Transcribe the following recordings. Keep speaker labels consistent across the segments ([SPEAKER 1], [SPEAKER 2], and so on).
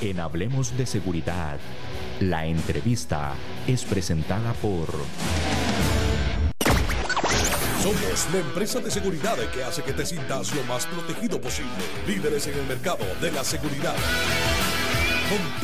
[SPEAKER 1] En Hablemos de Seguridad, la entrevista es presentada por...
[SPEAKER 2] Somos la empresa de seguridad que hace que te sientas lo más protegido posible. Líderes en el mercado de la seguridad.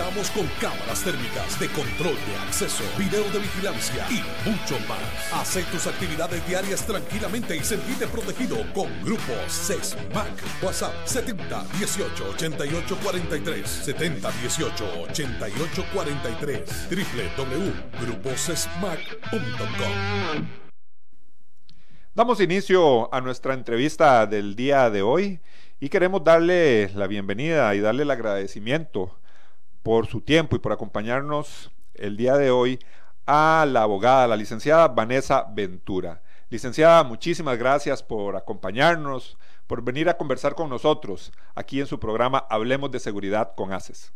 [SPEAKER 2] Contamos con cámaras térmicas de control de acceso, video de vigilancia y mucho más. Haz tus actividades diarias tranquilamente y sentirte protegido con Grupo CESMAC. WhatsApp 70 18 88 43 70 18 88 43 www.gruposesmac.com
[SPEAKER 3] Damos inicio a nuestra entrevista del día de hoy y queremos darle la bienvenida y darle el agradecimiento por su tiempo y por acompañarnos el día de hoy a la abogada, la licenciada Vanessa Ventura. Licenciada, muchísimas gracias por acompañarnos, por venir a conversar con nosotros aquí en su programa Hablemos de Seguridad con ACES.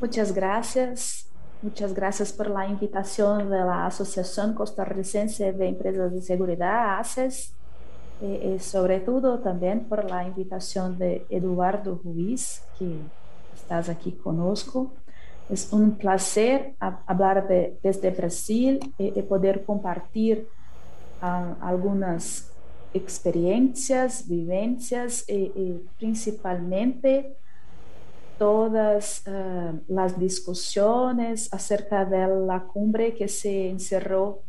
[SPEAKER 4] Muchas gracias. Muchas gracias por la invitación de la Asociación Costarricense de Empresas de Seguridad, ACES, y, sobre todo también por la invitación de Eduardo Ruiz, que estás aquí conosco. Es un placer hablar de, desde Brasil y, y poder compartir uh, algunas experiencias, vivencias y, y principalmente todas uh, las discusiones acerca de la cumbre que se encerró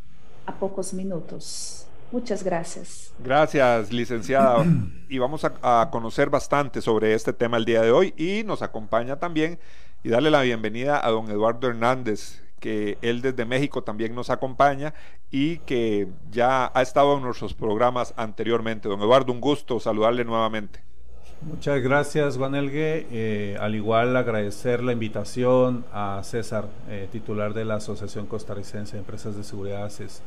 [SPEAKER 4] a pocos minutos. Muchas gracias.
[SPEAKER 3] Gracias, licenciada. y vamos a, conocer bastante sobre este tema el día de hoy. Y nos acompaña también y darle la bienvenida a don Eduardo Hernández, que él desde México también nos acompaña y que ya ha estado en nuestros programas anteriormente. Don Eduardo, un gusto saludarle nuevamente.
[SPEAKER 5] Muchas gracias, Juan Elgue. Eh, al igual agradecer la invitación a César, eh, titular de la Asociación Costarricense de Empresas de Seguridad ACES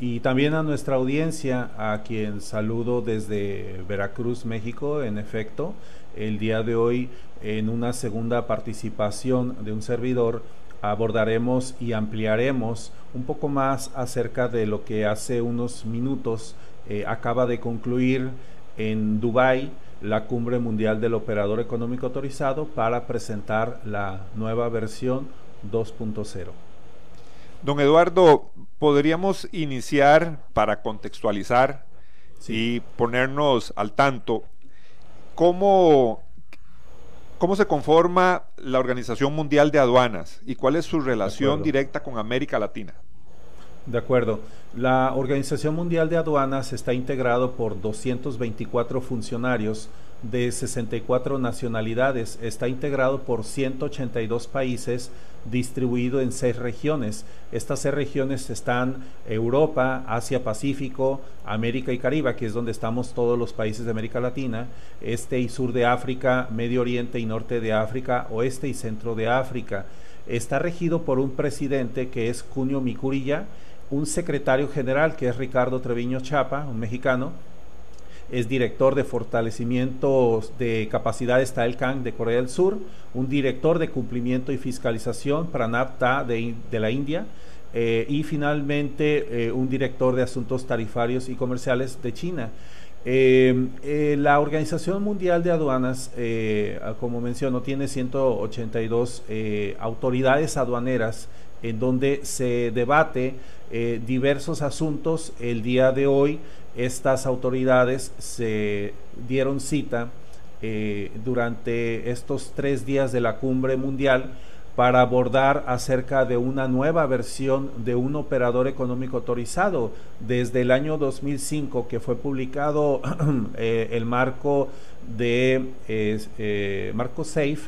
[SPEAKER 5] y también a nuestra audiencia, a quien saludo desde Veracruz, México, en efecto, el día de hoy en una segunda participación de un servidor abordaremos y ampliaremos un poco más acerca de lo que hace unos minutos eh, acaba de concluir en Dubái la cumbre mundial del operador económico autorizado para presentar la nueva versión 2.0.
[SPEAKER 3] Don Eduardo, podríamos iniciar para contextualizar y ponernos al tanto cómo, cómo se conforma la Organización Mundial de Aduanas y cuál es su relación directa con América Latina.
[SPEAKER 5] De acuerdo. La Organización Mundial de Aduanas está integrado por 224 funcionarios de 64 nacionalidades. Está integrado por 182 países distribuido en seis regiones. Estas seis regiones están Europa, Asia Pacífico, América y Caribe, que es donde estamos todos los países de América Latina, este y sur de África, Medio Oriente y norte de África, oeste y centro de África. Está regido por un presidente que es Cunio Micurilla, un secretario general que es Ricardo Treviño Chapa, un mexicano, es director de fortalecimiento de capacidades TAELCAN de Corea del Sur, un director de cumplimiento y fiscalización para NAFTA de, la India, eh, y finalmente eh, un director de asuntos tarifarios y comerciales de China. Eh, la Organización Mundial de Aduanas, como menciono, tiene 182 autoridades aduaneras en donde se debate diversos asuntos. El día de hoy estas autoridades se dieron cita eh, durante estos tres días de la cumbre mundial para abordar acerca de una nueva versión de un operador económico autorizado. Desde el año 2005 que fue publicado eh, el marco de eh, Marco Safe,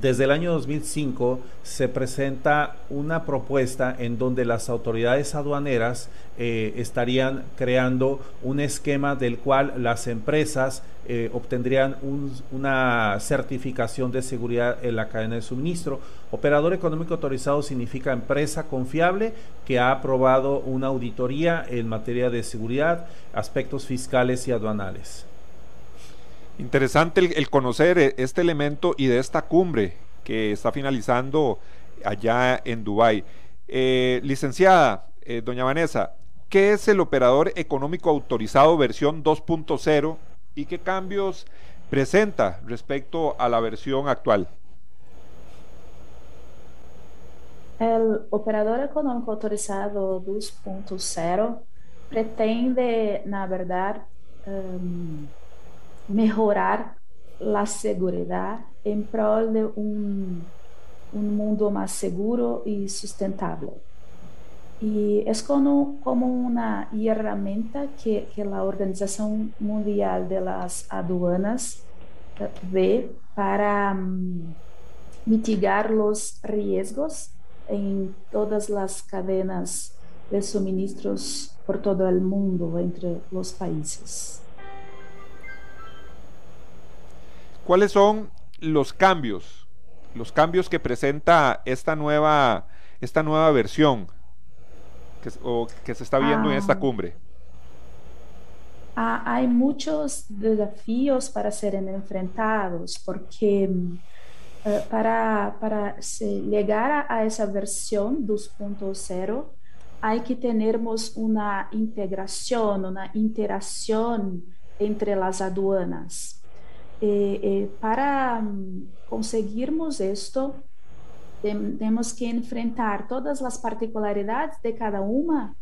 [SPEAKER 5] desde el año 2005 se presenta una propuesta en donde las autoridades aduaneras eh, estarían creando un esquema del cual las empresas eh, obtendrían una certificación de seguridad en la cadena de suministro. Operador económico autorizado significa empresa confiable que ha aprobado una auditoría en materia de seguridad, aspectos fiscales y aduanales.
[SPEAKER 3] Interesante el, conocer eh, este elemento y de esta cumbre que está finalizando allá en Dubái. Eh, licenciada, eh, doña Vanessa, ¿qué es el operador económico autorizado versión 2.0 y qué cambios presenta respecto a la versión actual.
[SPEAKER 4] El operador económico autorizado 2.0 pretende, na verdade, um, mejorar a segurança em prol de um, um mundo mais seguro e sustentável. E é como, como uma ferramenta que, que a Organização Mundial de las Aduanas vê para um, mitigar os riscos em todas as cadenas de suministros por todo el mundo entre los países.
[SPEAKER 3] ¿Cuáles son los cambios, los cambios que presenta esta nueva, esta nueva versión que, o que se está viendo en esta ah. cumbre?
[SPEAKER 4] Ah, hay muchos desafíos para ser enfrentados porque uh, para, para llegar a, a esa versión 2.0 hay que tenermos una integración, una interacción entre las aduanas. Eh, para um, conseguirmos esto, temos que enfrentar todas as particularidades de cada uma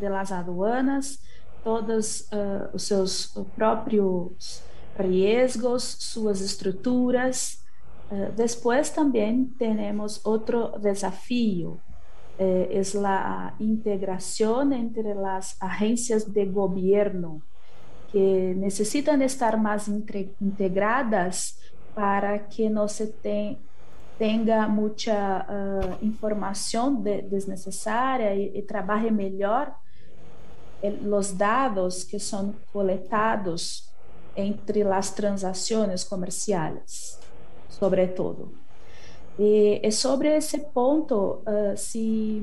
[SPEAKER 4] las aduanas, todos uh, os seus próprios riscos, suas estruturas. Uh, depois também temos outro desafio, eh, es la integración entre las agencias de gobierno que necesitan estar más integradas para que no se tenga mucha uh, información de, desnecessária e, e trabalhe melhor os dados que são coletados entre as transações comerciais, sobretudo. E, e sobre esse ponto, uh, se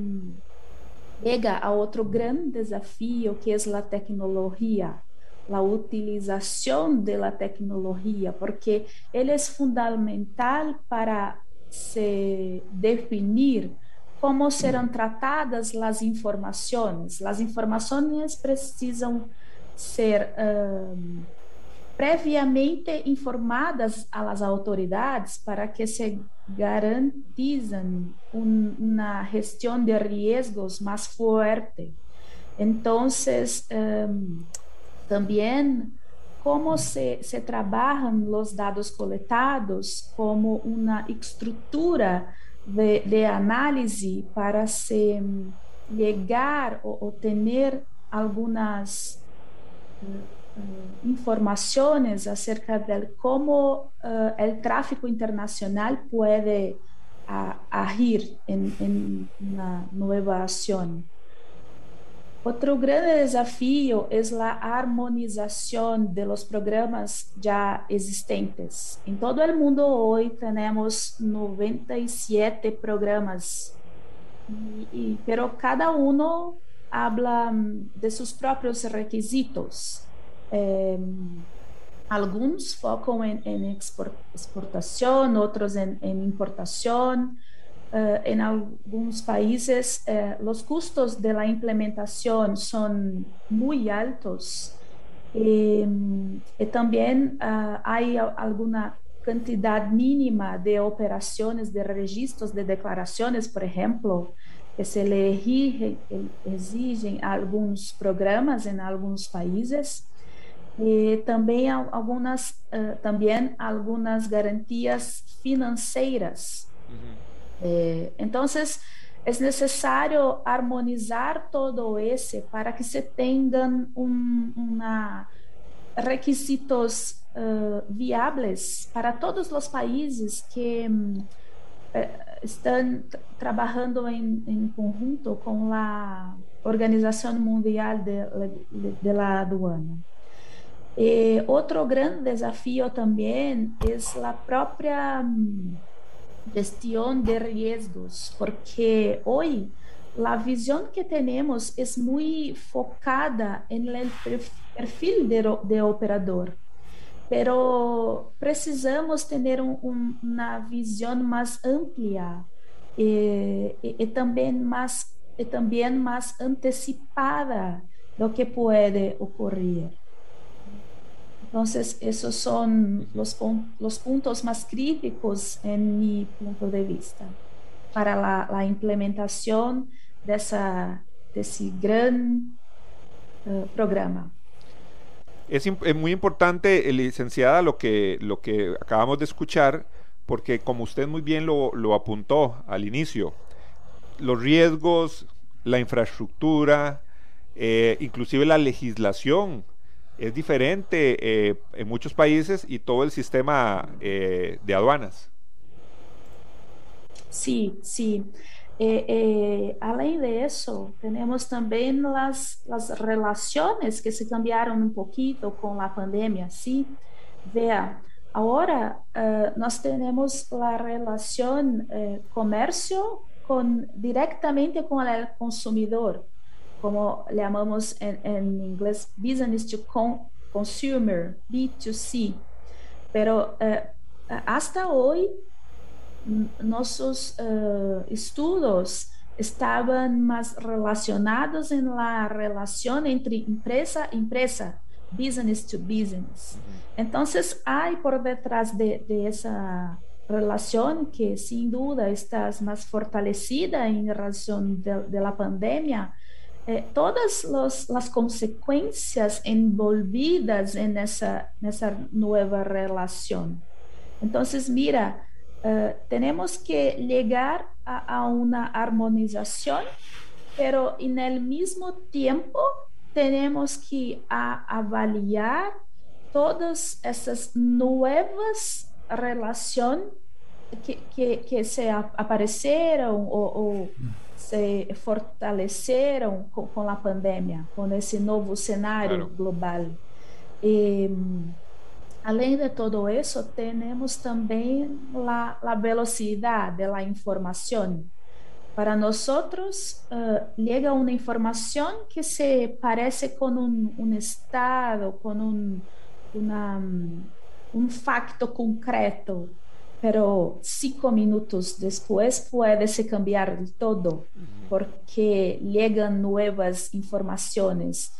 [SPEAKER 4] chega a outro grande desafio, que é a tecnologia, a utilização da tecnologia, porque ele é fundamental para definir como serão tratadas as informações. As informações precisam ser uh, previamente informadas às autoridades para que se garantizem uma gestão de riscos mais forte. Então, um, também como se, se trabalham os dados coletados como uma estrutura de, de análise para se chegar ou, ou ter algumas uh, informações acerca de como uh, o tráfico internacional pode uh, agir em uma nova ação. Outro grande desafio é a harmonização de los programas já existentes. Em todo o mundo hoje temos 97 programas, e, pero cada um habla de seus próprios requisitos. Em, em exportação, outros em, em importação. Uh, em alguns países, uh, os custos de la implementação são muito altos e, e também uh, há alguma quantidade mínima de operações de registros de declarações, por exemplo, que se lhe exigem alguns programas em alguns países também algumas uh, também algumas garantias financeiras. Uhum. Eh, então, é necessário harmonizar todo esse para que se tenham um, uma requisitos uh, viáveis para todos os países que um, estão trabalhando em, conjunto com a Organização Mundial de, de, la Aduana. E outro grande desafio também é a própria hum, gestão de riscos, porque hoje a visão que temos é muito focada no perfil de, de operador, pero precisamos ter um, um, uma visão mais ampla e, e, e, também mais e também mais antecipada do que pode ocorrer. Entonces, esos son los, los puntos más críticos en mi punto de vista para la, la implementación de, esa, de ese gran uh, programa.
[SPEAKER 3] Es, es, muy importante, licenciada, lo que, lo que acabamos de escuchar, porque como usted muy bien lo, lo apuntó al inicio, los riesgos, la infraestructura, eh, inclusive la legislación es diferente eh, en muchos países y todo el sistema eh, de aduanas.
[SPEAKER 4] Sí, sí. Eh, eh, além disso, temos também as, as relações que se cambiaram um pouquinho com a pandemia, sim? Veja, agora uh, nós temos a relação uh, comércio com, diretamente com o consumidor, como chamamos em, em inglês business to con consumer, B2C. Pero uh, hasta hoje nossos uh, estudos estavam mais relacionados em la relação entre empresa e empresa, business to business. Então, há por detrás de, de essa relação que, sem dúvida, está mais fortalecida em razão da pandemia, eh, todas los, as consequências envolvidas nessa nessa nova relação. Então, mira, Uh, tenemos que llegar a, una armonización, pero en el mismo tiempo tenemos que a, avaliar todas esas nuevas relaciones que, se apareceram ou, ou se fortaleceram com, com, a pandemia, com esse novo cenário claro. global. E, Além de todo isso, temos também a, a velocidade da informação. Para nós, uh, chega uma informação que se parece com um, um estado, com um, uma, um facto concreto, pero cinco minutos depois pode se cambiar todo, porque chegam novas informações.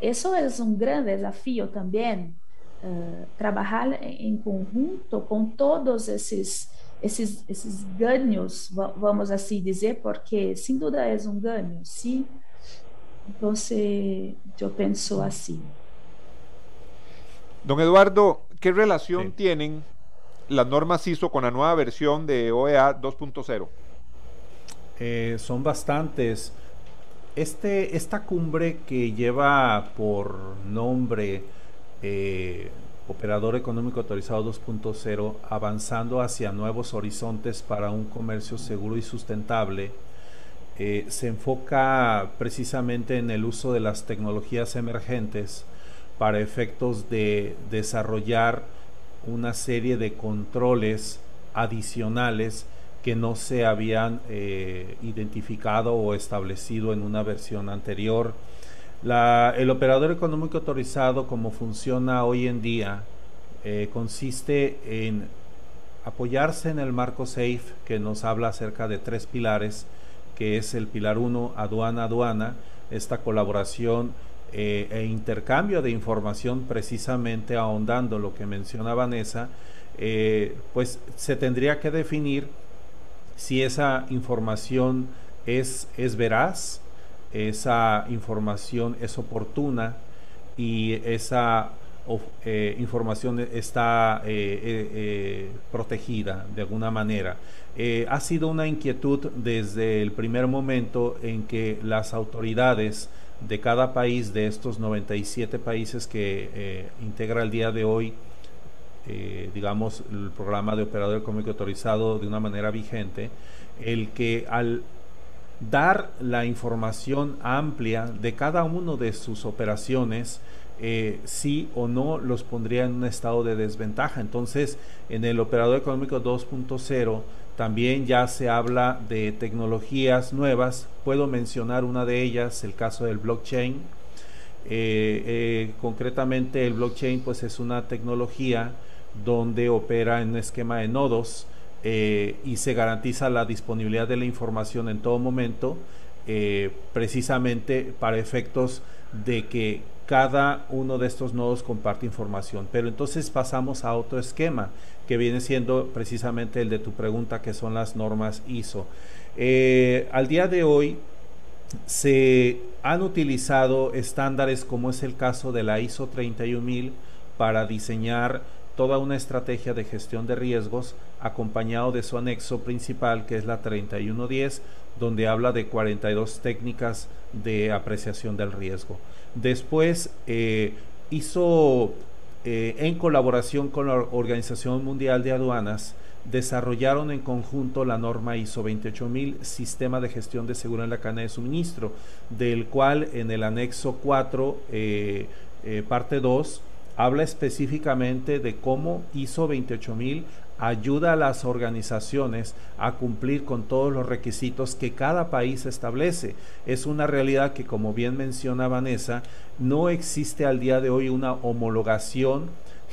[SPEAKER 4] Isso é um grande desafio também uh, trabalhar em conjunto com todos esses esses esses ganhos, vamos assim dizer, porque sem dúvida é um ganho, sim. Então, eu penso assim.
[SPEAKER 3] Don Eduardo, ¿qué relación sí. tienen las normas ISO con la nueva versión de OEA 2.0?
[SPEAKER 5] Eh, son bastantes. Este, esta cumbre que lleva por nombre eh, operador económico autorizado 2.0 avanzando hacia nuevos horizontes para un comercio seguro y sustentable, eh, se enfoca precisamente en el uso de las tecnologías emergentes para efectos de desarrollar una serie de controles adicionales que no se habían eh, identificado o establecido en una versión anterior. El operador económico autorizado, como funciona hoy en día, eh, consiste en apoyarse en el marco SAFE, que nos habla acerca de tres pilares, que es el pilar 1, aduana-aduana, esta colaboración eh, e intercambio de información, precisamente ahondando lo que menciona Vanessa, eh, pues se tendría que definir si esa información es, es veraz, esa información es oportuna y esa eh, información está eh, protegida de alguna manera. ha sido una inquietud desde el primer momento en que las autoridades de cada país, de estos 97 países que integra el día de hoy, digamos, el programa de operador económico autorizado de una manera vigente, el que al dar la información amplia de cada uno de sus operaciones, eh, sí o no los pondría en un estado de desventaja. Entonces, en el operador económico 2.0 también ya se habla de tecnologías nuevas. Puedo mencionar una de ellas, el caso del blockchain. Eh, eh, concretamente, el blockchain pues es una tecnología donde opera en un esquema de nodos eh, y se garantiza la disponibilidad de la información en todo momento, precisamente para efectos de que cada uno de estos nodos comparte información. Pero entonces pasamos a otro esquema que viene siendo precisamente el de tu pregunta, que son las normas ISO. Eh, al día de hoy se han utilizado estándares como es el caso de la ISO 31000 para diseñar toda una estrategia de gestión de riesgos acompañado de su anexo principal que es la 3110 donde habla de 42 técnicas de apreciación del riesgo. Después eh, hizo, eh, en colaboración con la Organización Mundial de Aduanas, desarrollaron en conjunto la norma ISO 28000, Sistema de Gestión de Seguridad en la Cadena de Suministro, del cual en el anexo 4, eh, parte 2, habla específicamente de cómo ISO 28000 ayuda a las organizaciones a cumplir con todos los requisitos que cada país establece. Es una realidad que, como bien menciona Vanessa, no existe al día de hoy una homologación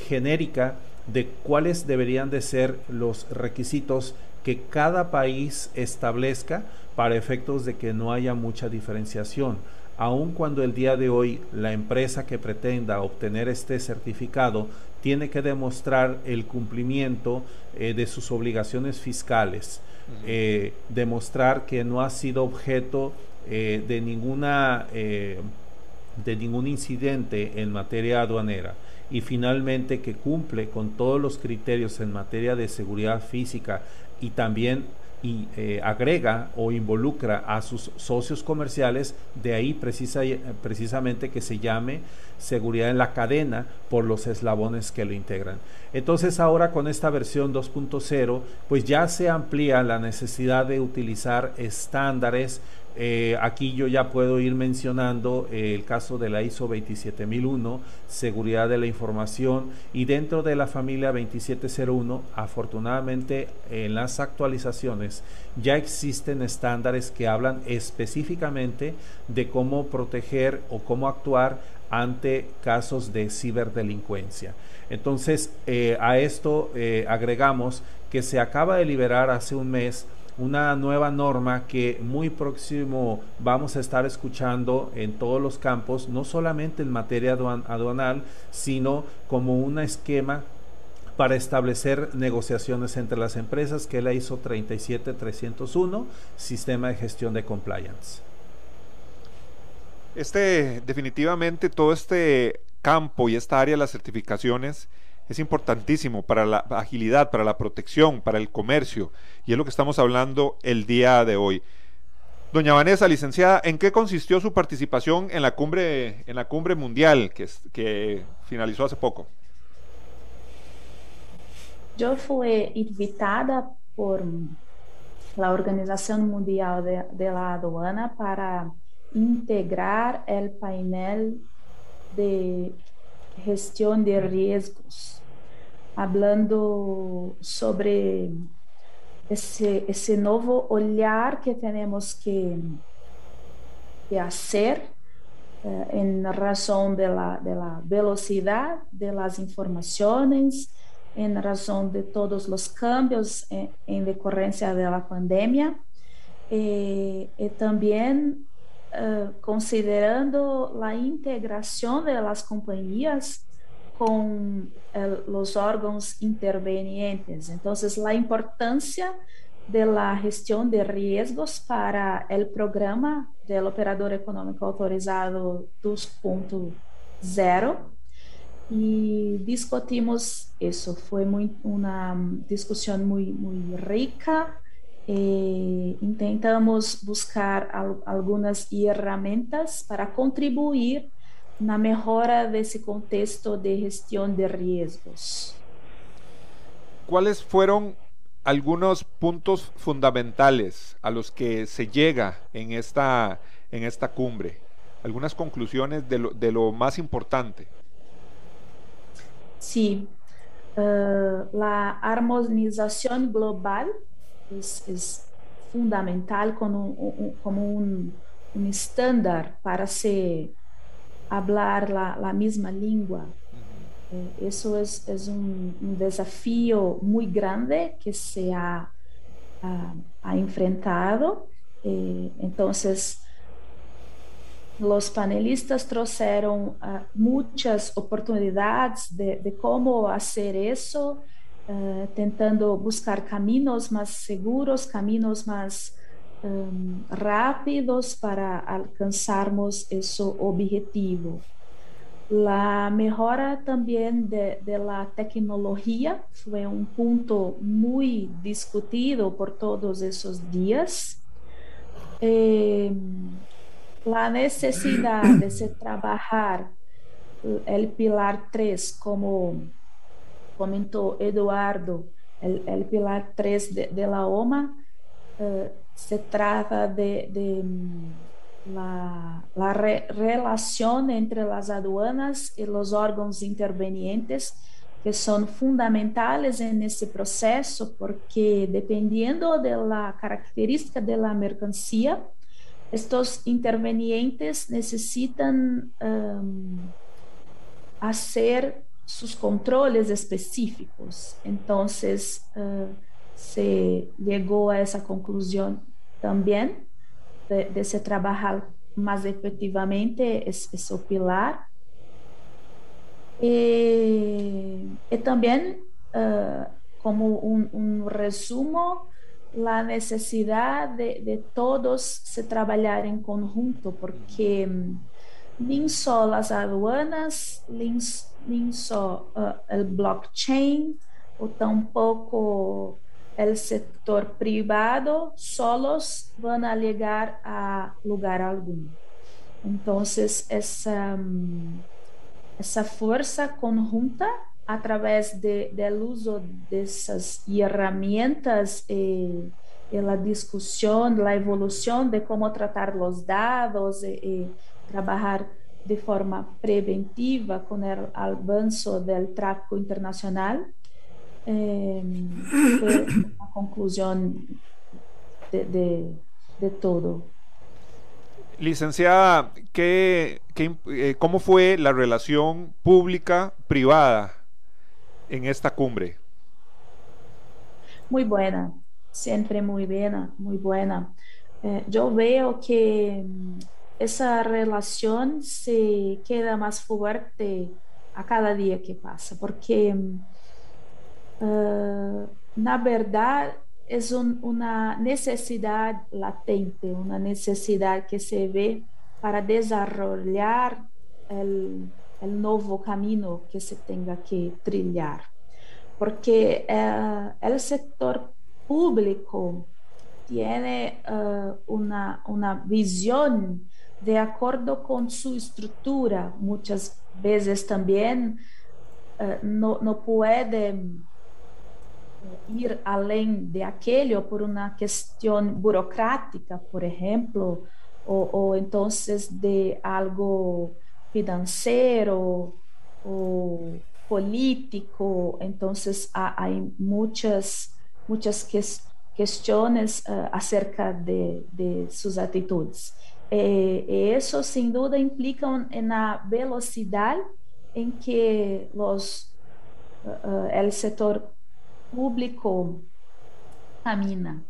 [SPEAKER 5] genérica de cuáles deberían de ser los requisitos que cada país establezca para efectos de que no haya mucha diferenciación aun cuando el día de hoy la empresa que pretenda obtener este certificado tiene que demostrar el cumplimiento eh, de sus obligaciones fiscales, eh, demostrar que no ha sido objeto eh, de ninguna de ningún incidente en materia aduanera. Y finalmente que cumple con todos los criterios en materia de seguridad física y también y eh, agrega o involucra a sus socios comerciales, de ahí precisa, precisamente que se llame seguridad en la cadena por los eslabones que lo integran. Entonces ahora con esta versión 2.0, pues ya se amplía la necesidad de utilizar estándares eh, aquí yo ya puedo ir mencionando eh, el caso de la ISO 27001, seguridad de la información, y dentro de la familia 2701, afortunadamente en las actualizaciones ya existen estándares que hablan específicamente de cómo proteger o cómo actuar ante casos de ciberdelincuencia. Entonces, eh, a esto agregamos que se acaba de liberar hace un mes una nueva norma que muy próximo vamos a estar escuchando en todos los campos, no solamente en materia aduanal, sino como un esquema para establecer negociaciones entre las empresas, que la hizo 37301, Sistema de Gestión de Compliance.
[SPEAKER 3] Este, definitivamente, todo este campo y esta área de las certificaciones es importantísimo para la agilidad, para la protección, para el comercio, y es lo que estamos hablando el día de hoy. Doña Vanessa, licenciada, ¿en qué consistió su participación en la cumbre, en la cumbre mundial que, finalizó hace poco?
[SPEAKER 4] Yo fui invitada por la Organización Mundial de, de la Aduana para integrar el panel de gestión de riesgos, hablando sobre esse, esse novo olhar que temos que, que fazer eh, em razão da velocidade das informações, em razão de todos os cambios em, em decorrência da pandemia, e, e também eh, considerando a integração das companhias con el, los órganos intervenientes. Entonces, la importancia de la gestión de riesgos para el programa del operador económico autorizado 2.0 y discutimos eso. Fue una discusión muy, muy rica. Eh, intentamos buscar al, algunas herramientas para contribuir na mejora desse contexto de gestión de riesgos.
[SPEAKER 3] ¿Cuáles fueron algunos puntos fundamentales a los que se llega en esta, en esta cumbre? Algunas conclusiones de lo, de lo más importante.
[SPEAKER 4] Sí, uh, la armonización global es fundamental como como un, un estándar para se hablar la, la misma lengua. Eh, eso es, es un, un, desafío muy grande que se ha, ha, ha enfrentado. Eh, entonces, Los panelistas trouxeram uh, muitas oportunidades de, de, como fazer isso, uh, tentando buscar caminhos mais seguros, caminhos mais um, rápidos para alcançarmos esse objetivo. La mejora también de, la tecnología fue un punto muy discutido por todos esos días. Eh, la necesidad de trabajar el pilar 3, como comentó Eduardo, el pilar 3 de, de la OMA, eh, se trata de, de la, la re, relación entre las aduanas y los órganos intervenientes que son fundamentales en ese proceso porque dependiendo de la característica de la mercancía, estos intervenientes necesitan um, hacer sus controles específicos. Entonces, uh, se llegó a esa conclusión también de, se trabajar más efectivamente ese, ese pilar. Y, y también, uh, como un, un, resumo, la necesidad de, todos se trabajar en conjunto, porque um, ni solo las aduanas, ni, ni solo uh, el blockchain, o tampoco el sector privado solos van a llegar a lugar alguno. Entonces, esa, esa fuerza conjunta a través de, del uso de esas herramientas eh, y la discusión, la evolución de cómo tratar los dados y, y trabajar de forma preventiva con el avance del tráfico internacional, eh, fue la conclusión de, de, de, todo.
[SPEAKER 3] Licenciada, ¿qué, qué, eh, ¿cómo fue la relación pública-privada en esta cumbre?
[SPEAKER 4] Muy buena, siempre muy buena, muy buena. Eh, yo veo que esa relación se queda más fuerte a cada día que pasa, porque uh, na verdade, é um, uma necessidade latente, uma necessidade que se vê para desenvolver o novo caminho que se tenha que trilhar. Porque uh, o setor público tem uh, uma, uma visão de acordo com sua estrutura, muitas vezes também uh, não, não pode ir além de aquele ou por uma questão burocrática, por exemplo, ou, ou então de algo financeiro ou político, há muitas muitas que, questões uh, acerca de, de suas atitudes. E, e, isso, sem dúvida, implica na velocidade em que os, uh, o setor público camina.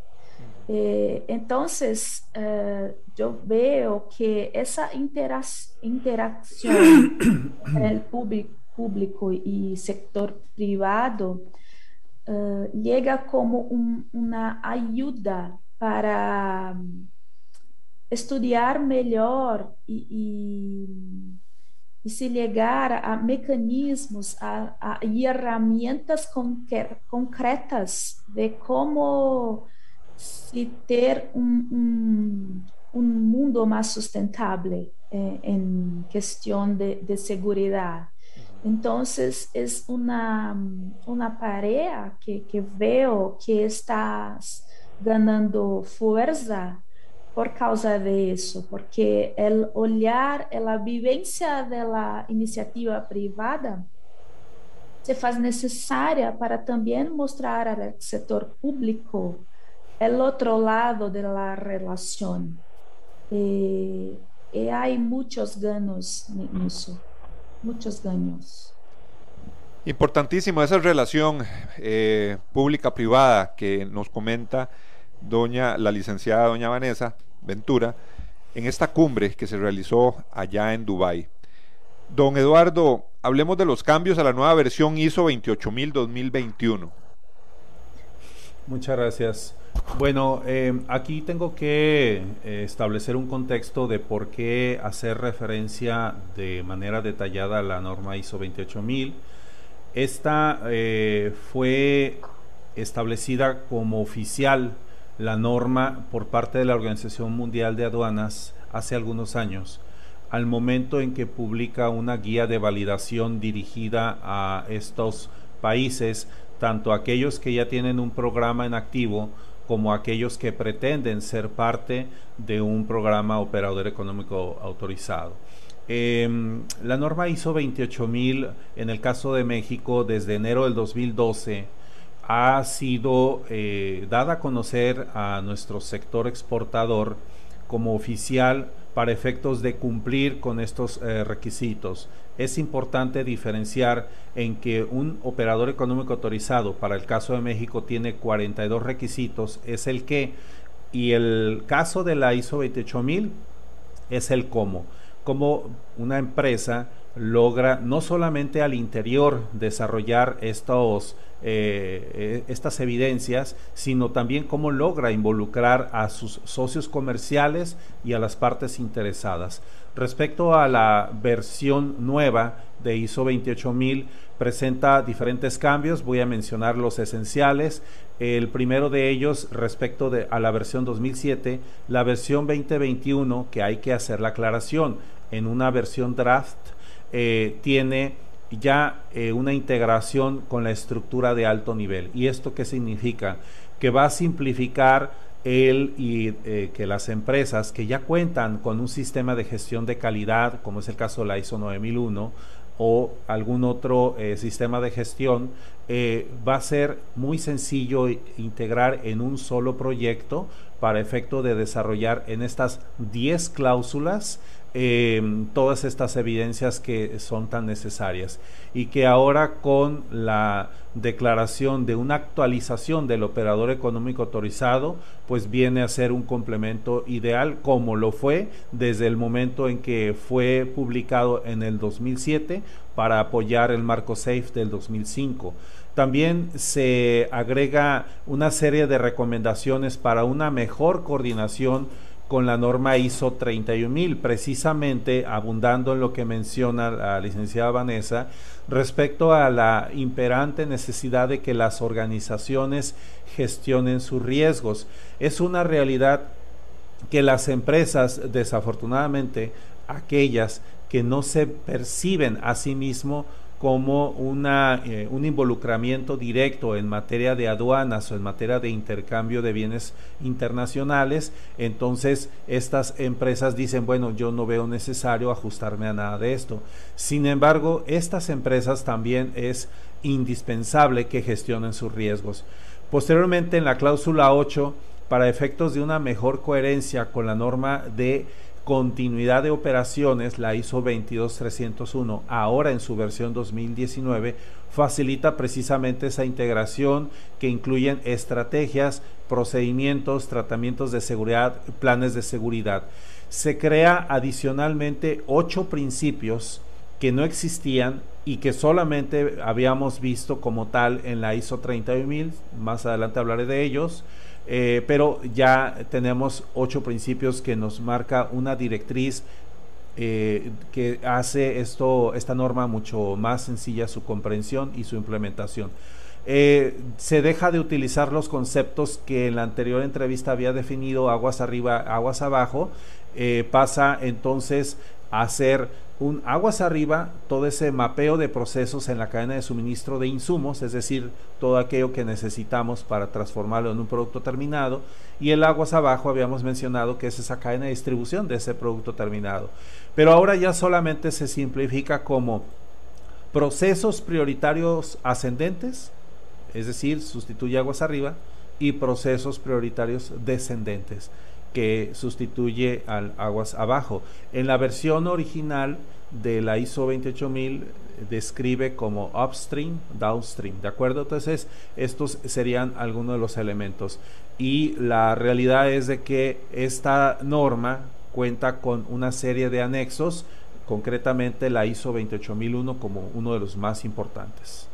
[SPEAKER 4] Eh, entonces, eh, yo veo que esa interacción entre el público y sector privado eh, llega como un, una ayuda para estudiar mejor y, y e se ligar a mecanismos, a, a ferramentas concretas de como se ter um, um, um mundo mais sustentável eh, em questão de, de segurança. Então, é uma, uma tarea que, que que está ganhando força por causa de eso, porque el olhar, la vivencia de la iniciativa privada se faz necesária para também mostrar ao setor público o outro lado de la relação. E, e há muitos ganhos nisso, muitos ganhos.
[SPEAKER 3] Importantísimo esa relación eh, pública-privada que nos comenta doña, la licenciada doña Vanessa Ventura, en esta cumbre que se realizó allá en Dubái. Don Eduardo, hablemos de los cambios a la nueva versión ISO 28000 2021.
[SPEAKER 5] Muchas gracias. Bueno, eh, aquí tengo que eh, establecer un contexto de por qué hacer referencia de manera detallada a la norma ISO 28000. Esta eh, fue establecida como oficial la norma por parte de la Organización Mundial de Aduanas hace algunos años, al momento en que publica una guía de validación dirigida a estos países, tanto aquellos que ya tienen un programa en activo como aquellos que pretenden ser parte de un programa operador económico autorizado. Em, la norma ISO 28000 en el caso de México desde enero del 2012 ha sido eh, dada a conocer a nuestro sector exportador como oficial para efectos de cumplir con estos eh, requisitos. Es importante diferenciar en que un operador económico autorizado, para el caso de México, tiene 42 requisitos, es el que, y el caso de la ISO 28000 es el cómo. Como una empresa logra no solamente al interior desarrollar estos eh, estas evidencias, sino también cómo logra involucrar a sus socios comerciales y a las partes interesadas. Respecto a la versión nueva de ISO 28000, presenta diferentes cambios, voy a mencionar los esenciales. El primero de ellos respecto a la versión 2007, la versión 2021, que hay que hacer la aclaración, en una versión draft eh, tiene ya eh, una integración con la estructura de alto nivel. ¿Y esto qué significa? Que va a simplificar el eh, que las empresas que ya cuentan con un sistema de gestión de calidad, como es el caso de la ISO 9001 o algún otro eh, sistema de gestión, va a ser muy sencillo integrar en un solo proyecto para efecto de desarrollar en estas 10 cláusulas Em, todas estas evidencias que son tan necesarias y que ahora con la declaración de una actualización del operador económico autorizado, pues viene a ser un complemento ideal como lo fue desde el momento en que fue publicado en el 2007 para apoyar el marco SAFE del 2005. También se agrega una serie de recomendaciones para una mejor coordinación con la norma ISO 31000, precisamente abundando en lo que menciona la licenciada Vanessa respecto a la imperante necesidad de que las organizaciones gestionen sus riesgos. Es una realidad que las empresas, desafortunadamente, aquellas que no se perciben a sí mismos como una, eh, un involucramiento directo en materia de aduanas o en materia de intercambio de bienes internacionales, entonces estas empresas dicen, bueno, yo no veo necesario ajustarme a nada de esto. Sin embargo, estas empresas también es indispensable que gestionen sus riesgos. Posteriormente, en la cláusula 8, para efectos de una mejor coherencia con la norma de continuidad de operaciones, la ISO 22301, ahora en su versión 2019, facilita precisamente esa integración que incluyen estrategias, procedimientos, tratamientos de seguridad, planes de seguridad. Se crea adicionalmente ocho principios que no existían y que solamente habíamos visto como tal en la ISO 31000, más adelante hablaré de ellos, eh, pero ya tenemos ocho principios que nos marca una directriz eh, que hace esto, esta norma mucho más sencilla su comprensión y su implementación. Eh, se deja de utilizar los conceptos que en la anterior entrevista había definido aguas arriba, aguas abajo, pasa entonces hacer un aguas arriba, todo ese mapeo de procesos en la cadena de suministro de insumos, es decir, todo aquello que necesitamos para transformarlo en un producto terminado, y el aguas abajo habíamos mencionado que es esa cadena de distribución de ese producto terminado. Pero ahora ya solamente se simplifica como procesos prioritarios ascendentes, es decir, sustituye aguas arriba, y procesos prioritarios descendentes que sustituye al aguas abajo. En la versión original de la ISO 28000 describe como upstream, downstream, ¿de acuerdo? Entonces, estos serían algunos de los elementos. Y la realidad es de que esta norma, cuenta con una serie de anexos, concretamente la ISO 28001 como uno de los más importantes.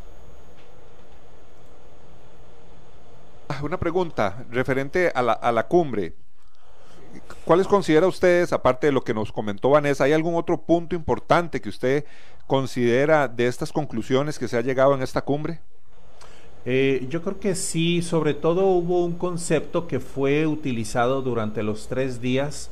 [SPEAKER 3] Una pregunta referente a la, a la cumbre. ¿Cuáles considera ustedes, aparte de lo que nos comentó Vanessa, hay algún otro punto importante que usted considera de estas conclusiones que se ha llegado en esta cumbre?
[SPEAKER 5] Eh, yo creo que sí, sobre todo hubo un concepto que fue utilizado durante los tres días,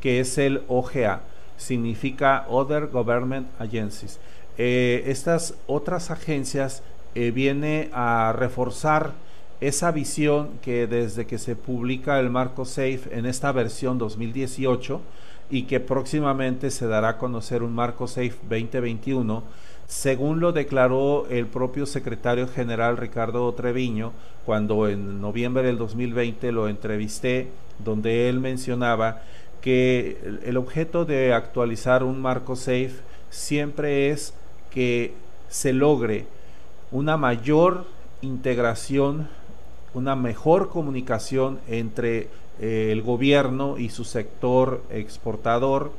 [SPEAKER 5] que es el OGA, significa Other Government Agencies. Eh, estas otras agencias eh, viene a reforzar esa visión que desde que se publica el marco SAFE en esta versión 2018 y que próximamente se dará a conocer un marco SAFE 2021, según lo declaró el propio secretario general Ricardo Treviño cuando en noviembre del 2020 lo entrevisté, donde él mencionaba que el objeto de actualizar un marco SAFE siempre es que se logre una mayor integración, una mejor comunicación entre eh, el gobierno y su sector exportador,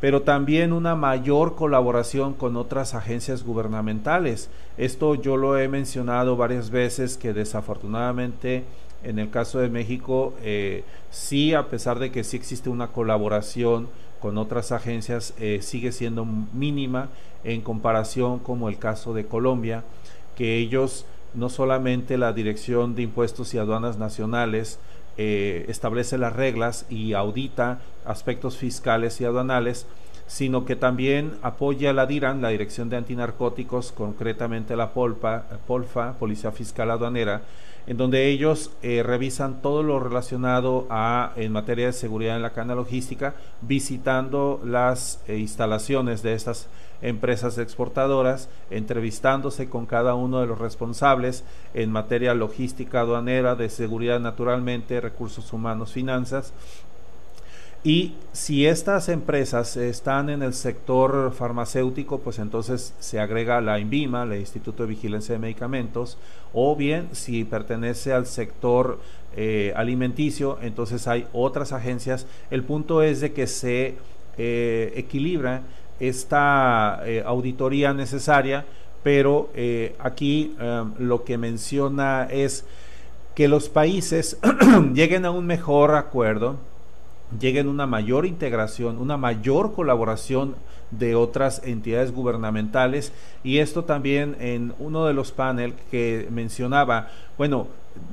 [SPEAKER 5] pero también una mayor colaboración con otras agencias gubernamentales. Esto yo lo he mencionado varias veces que desafortunadamente en el caso de México eh, sí, a pesar de que sí existe una colaboración con otras agencias, eh, sigue siendo mínima en comparación como el caso de Colombia, que ellos no solamente la Dirección de Impuestos y Aduanas Nacionales, eh, establece las reglas y audita aspectos fiscales y aduanales, sino que también apoya la DIRAN, la Dirección de Antinarcóticos, concretamente la POLPA, POLFA, Policía Fiscal Aduanera, en donde ellos eh, revisan todo lo relacionado a en materia de seguridad en la cadena logística, visitando las eh, instalaciones de estas empresas exportadoras, entrevistándose con cada uno de los responsables en materia logística aduanera, de seguridad naturalmente, recursos humanos, finanzas, y si estas empresas están en el sector farmacéutico, pues entonces se agrega la INVIMA, el Instituto de Vigilancia de Medicamentos, o bien si pertenece al sector eh, alimenticio, entonces hay otras agencias. El punto es de que se eh, equilibra esta eh, auditoría necesaria, pero aquí lo que menciona es que los países lleguen a un mejor acuerdo lleguen una mayor integración, una mayor colaboración de otras entidades gubernamentales y esto también en uno de los paneles que mencionaba, bueno,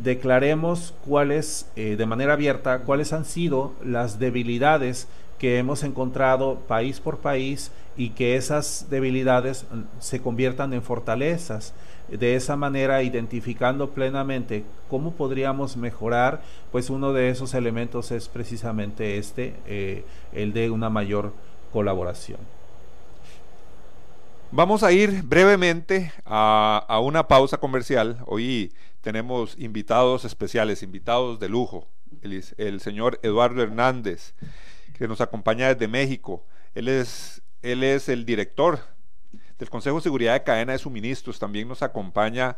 [SPEAKER 5] declaremos cuáles, eh, de manera abierta, cuáles han sido las debilidades que hemos encontrado país por país y que esas debilidades mm, se conviertan en fortalezas de esa manera identificando plenamente cómo podríamos mejorar, pues uno de esos elementos es precisamente este, eh, el de una mayor colaboración.
[SPEAKER 3] Vamos a ir brevemente a, una pausa comercial. Hoy tenemos invitados especiales, invitados de lujo. El, señor Eduardo Hernández, que nos acompaña desde México. Él es, él es el director del Consejo de Seguridad de Cadena de Suministros. También nos acompaña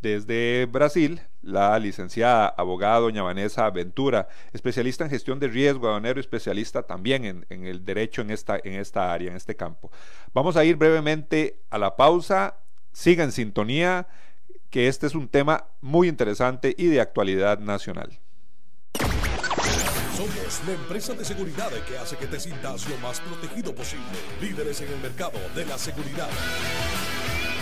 [SPEAKER 3] desde Brasil la licenciada abogada doña Vanessa Ventura, especialista en gestión de riesgo, aduanero, especialista también en, en, el derecho en esta, en esta área, en este campo. Vamos a ir brevemente a la pausa. Siga en sintonía, que este es un tema muy interesante y de actualidad nacional.
[SPEAKER 2] Somos la empresa de seguridad que hace que te sientas lo más protegido posible. Líderes en el mercado de la seguridad.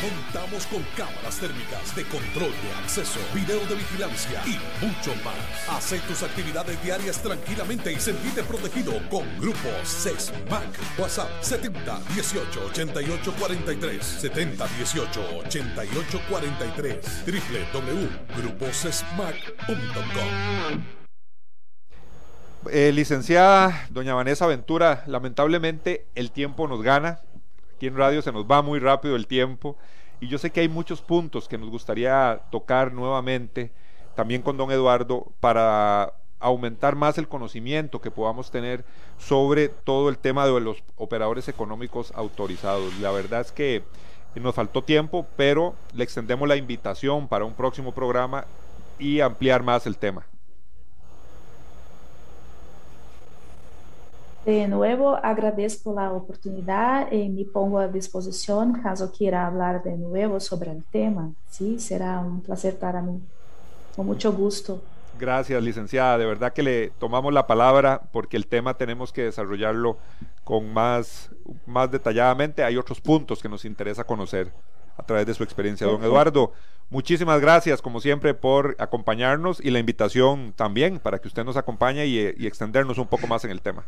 [SPEAKER 2] Contamos con cámaras térmicas de control de acceso, video de vigilancia y mucho más. Haz tus actividades diarias tranquilamente y sentirte protegido con Grupos CESMAC. WhatsApp 70 18 88 43 70 18 88 43 www.gruposesmac.com
[SPEAKER 3] eh, licenciada doña Vanessa Ventura, lamentablemente el tiempo nos gana. Aquí en radio se nos va muy rápido el tiempo y yo sé que hay muchos puntos que nos gustaría tocar nuevamente, también con don Eduardo, para aumentar más el conocimiento que podamos tener sobre todo el tema de los operadores económicos autorizados. La verdad es que nos faltó tiempo, pero le extendemos la invitación para un próximo programa y ampliar más el tema.
[SPEAKER 4] De nuevo, agradezco la oportunidad y me pongo a disposición caso quiera hablar de nuevo sobre el tema. Sí, será un placer para mí. Con mucho gusto.
[SPEAKER 3] Gracias, licenciada. De verdad que le tomamos la palabra porque el tema tenemos que desarrollarlo con más, más detalladamente. Hay otros puntos que nos interesa conocer a través de su experiencia. Don Eduardo, muchísimas gracias, como siempre, por acompañarnos y la invitación también para que usted nos acompañe y, y extendernos un poco más en el tema.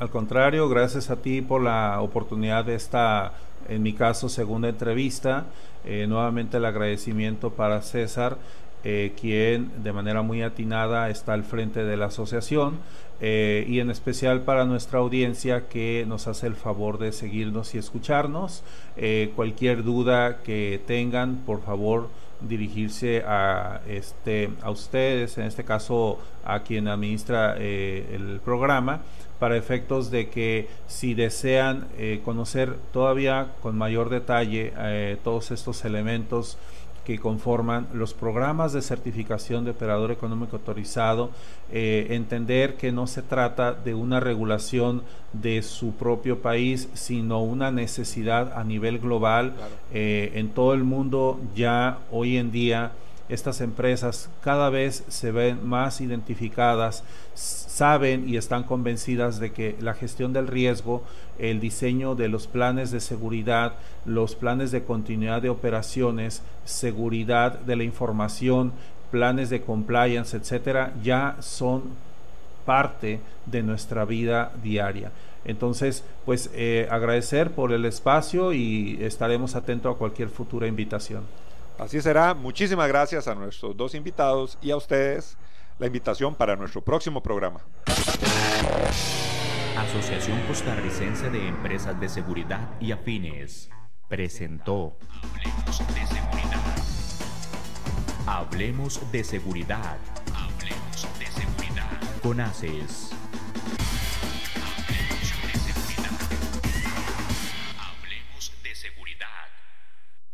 [SPEAKER 5] Al contrario, gracias a ti por la oportunidad de esta, en mi caso, segunda entrevista. Eh, nuevamente el agradecimiento para César, eh, quien de manera muy atinada está al frente de la asociación. Eh, y en especial para nuestra audiencia que nos hace el favor de seguirnos y escucharnos. cualquier duda que tengan, por favor, dirigirse a este a ustedes, en este caso a quien administra el programa para efectos de que si desean eh, conocer todavía con mayor detalle eh, todos estos elementos que conforman los programas de certificación de operador económico autorizado, eh, entender que no se trata de una regulación de su propio país, sino una necesidad a nivel global. en todo el mundo ya hoy en día estas empresas cada vez se ven más identificadas, saben y están convencidas de que la gestión del riesgo, el diseño de los planes de seguridad, los planes de continuidad de operaciones, seguridad de la información, planes de compliance, etcétera, ya son parte de nuestra vida diaria. Entonces, pues eh, agradecer por el espacio y estaremos atentos a cualquier futura invitación.
[SPEAKER 3] Así será. Muchísimas gracias a nuestros dos invitados y a ustedes la invitación para nuestro próximo programa.
[SPEAKER 1] Asociación Costarricense de Empresas de Seguridad y Afines presentó Hablemos de Seguridad. Hablemos de Seguridad. Hablemos de Seguridad. Con ACES.